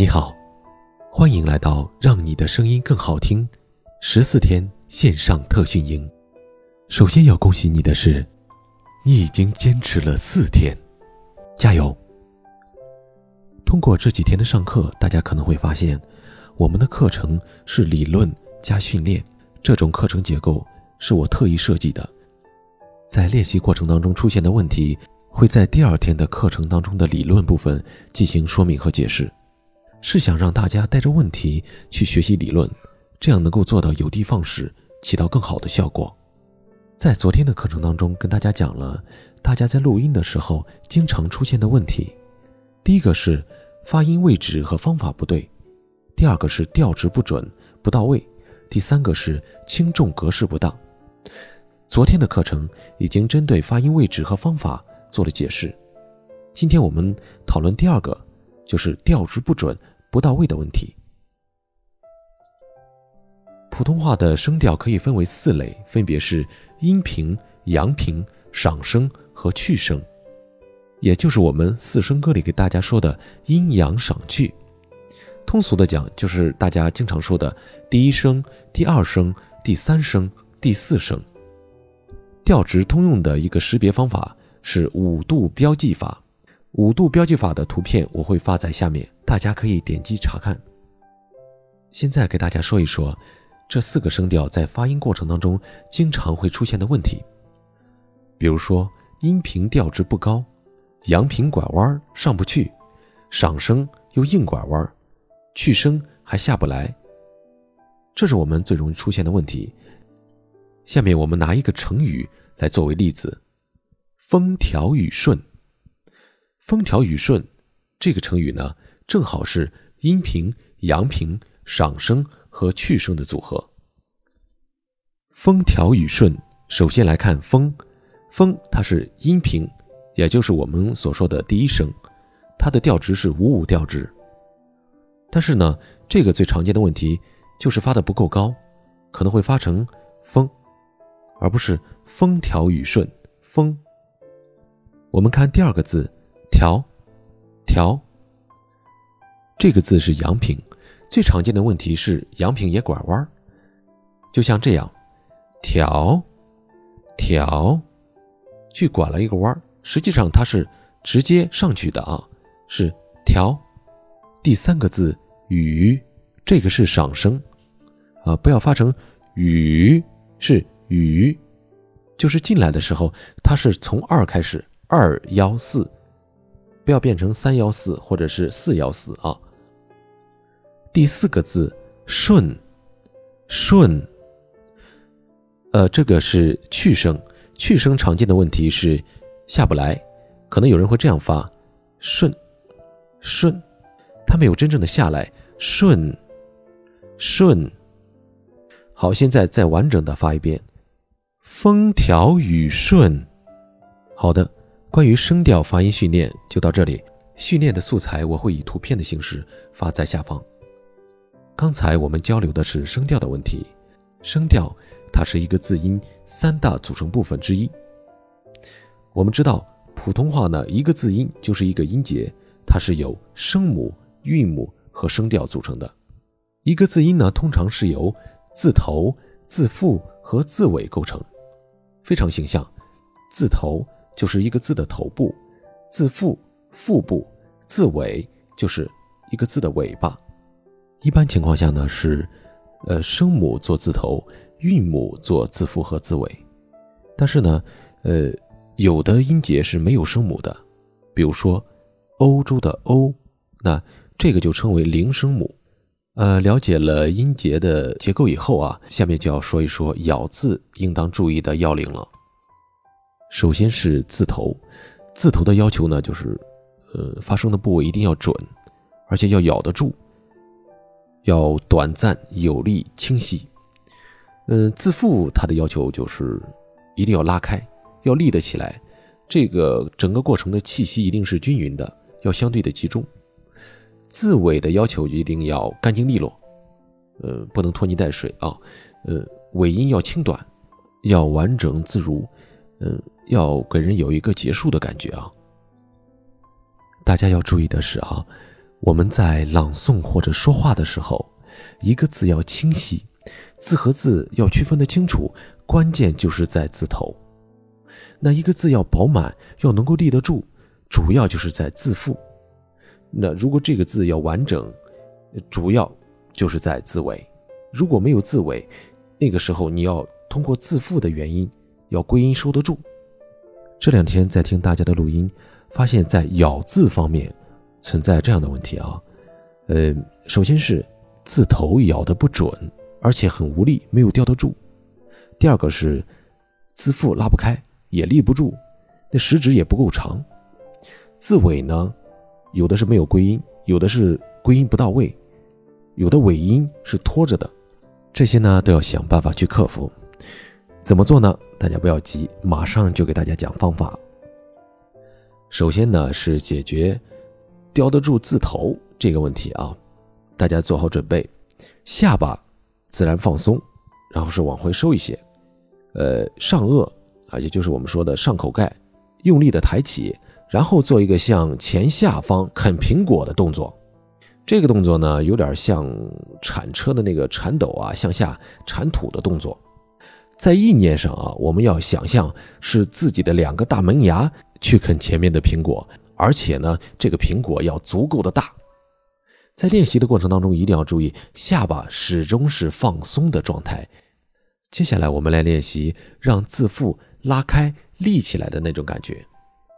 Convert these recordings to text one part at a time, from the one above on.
你好，欢迎来到让你的声音更好听十四天线上特训营。首先要恭喜你的是，你已经坚持了四天，加油！通过这几天的上课，大家可能会发现，我们的课程是理论加训练，这种课程结构是我特意设计的。在练习过程当中出现的问题，会在第二天的课程当中的理论部分进行说明和解释，是想让大家带着问题去学习理论，这样能够做到有的放矢，起到更好的效果。在昨天的课程当中，跟大家讲了大家在录音的时候经常出现的问题，第一个是发音位置和方法不对，第二个是调值不准不到位，第三个是轻重格式不当。昨天的课程已经针对发音位置和方法做了解释，今天我们讨论第二个，就是调值不准、不到位的问题。普通话的声调可以分为四类，分别是阴平、阳平、赏声和去声，也就是我们四声歌里给大家说的阴阳赏去。通俗的讲，就是大家经常说的第一声、第二声、第三声、第四声。调值通用的一个识别方法是五度标记法，五度标记法的图片我会发在下面，大家可以点击查看。现在给大家说一说这四个声调在发音过程当中经常会出现的问题，比如说音平调值不高，阳平拐弯上不去，上声又硬拐弯，去声还下不来，这是我们最容易出现的问题。下面我们拿一个成语。来作为例子，“风调雨顺”。风调雨顺这个成语呢，正好是阴平、阳平、上声和去声的组合。风调雨顺，首先来看“风”，“风”它是阴平，也就是我们所说的第一声，它的调值是五五调值。但是呢，这个最常见的问题就是发的不够高，可能会发成“风”，而不是。风调雨顺，风。我们看第二个字，调，调。这个字是阳平，最常见的问题是阳平也拐弯儿就像这样，调，调，去拐了一个弯儿实际上它是直接上去的啊，是调。第三个字雨，这个是上声，啊，不要发成雨，是雨。就是进来的时候，它是从二开始，二幺四，不要变成三幺四或者是四幺四啊。第四个字顺，顺，呃，这个是去声，去声常见的问题是下不来，可能有人会这样发，顺，顺，它没有真正的下来，顺，顺。好，现在再完整的发一遍。风调雨顺，好的。关于声调发音训练就到这里。训练的素材我会以图片的形式发在下方。刚才我们交流的是声调的问题。声调它是一个字音三大组成部分之一。我们知道普通话呢，一个字音就是一个音节，它是由声母、韵母和声调组成的。一个字音呢，通常是由字头、字腹和字尾构成。非常形象，字头就是一个字的头部，字腹腹部，字尾就是一个字的尾巴。一般情况下呢是，呃，声母做字头，韵母做字腹和字尾。但是呢，呃，有的音节是没有声母的，比如说欧洲的欧，那这个就称为零声母。呃，了解了音节的结构以后啊，下面就要说一说咬字应当注意的要领了。首先是字头，字头的要求呢，就是，呃，发声的部位一定要准，而且要咬得住，要短暂有力清晰。嗯，字腹它的要求就是一定要拉开，要立得起来，这个整个过程的气息一定是均匀的，要相对的集中。字尾的要求一定要干净利落，呃，不能拖泥带水啊，呃，尾音要轻短，要完整自如，嗯，要给人有一个结束的感觉啊。大家要注意的是啊，我们在朗诵或者说话的时候，一个字要清晰，字和字要区分得清楚，关键就是在字头。那一个字要饱满，要能够立得住，主要就是在字腹。那如果这个字要完整，主要就是在字尾。如果没有字尾，那个时候你要通过字腹的原因，要归音收得住。这两天在听大家的录音，发现，在咬字方面存在这样的问题啊。呃，首先是字头咬得不准，而且很无力，没有吊得住。第二个是字腹拉不开，也立不住，那食指也不够长。字尾呢？有的是没有归音，有的是归音不到位，有的尾音是拖着的，这些呢都要想办法去克服。怎么做呢？大家不要急，马上就给大家讲方法。首先呢是解决叼得住字头这个问题啊，大家做好准备，下巴自然放松，然后是往回收一些，呃，上颚啊，也就是我们说的上口盖，用力的抬起。然后做一个向前下方啃苹果的动作，这个动作呢有点像铲车的那个铲斗啊向下铲土的动作。在意念上啊，我们要想象是自己的两个大门牙去啃前面的苹果，而且呢这个苹果要足够的大。在练习的过程当中，一定要注意下巴始终是放松的状态。接下来我们来练习让字腹拉开立起来的那种感觉。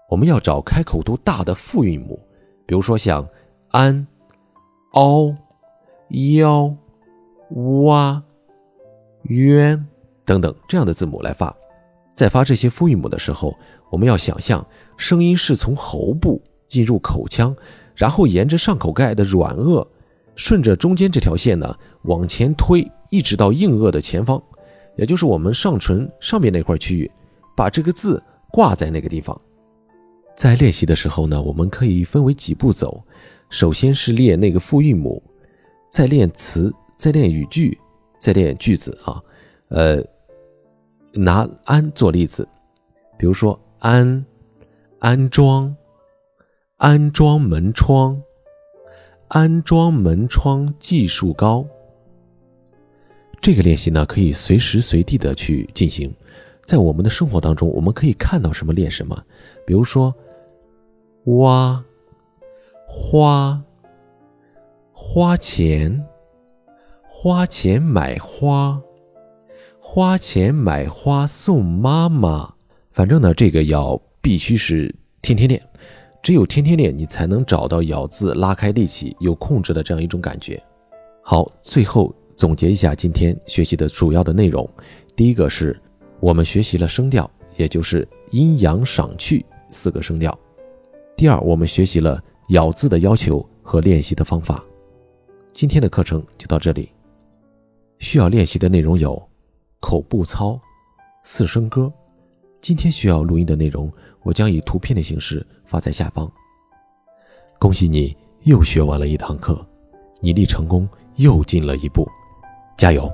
我们要找开口度大的复韵母，比如说像安、凹、腰、哇、渊等等这样的字母来发。在发这些复韵母的时候，我们要想象声音是从喉部进入口腔，然后沿着上口盖的软腭，顺着中间这条线呢往前推，一直到硬腭的前方，也就是我们上唇上面那块区域，把这个字挂在那个地方。在练习的时候呢，我们可以分为几步走。首先是练那个复韵母，再练词，再练语句，再练句子啊。呃，拿安做例子，比如说安，安装，安装门窗，安装门窗技术高。这个练习呢，可以随时随地的去进行。在我们的生活当中，我们可以看到什么练什么，比如说，挖花，花钱，花钱买花，花钱买花送妈妈。反正呢，这个要必须是天天练，只有天天练，你才能找到咬字拉开力气有控制的这样一种感觉。好，最后总结一下今天学习的主要的内容，第一个是。我们学习了声调，也就是阴阳赏去四个声调。第二，我们学习了咬字的要求和练习的方法。今天的课程就到这里。需要练习的内容有口部操、四声歌。今天需要录音的内容，我将以图片的形式发在下方。恭喜你又学完了一堂课，你离成功又近了一步，加油！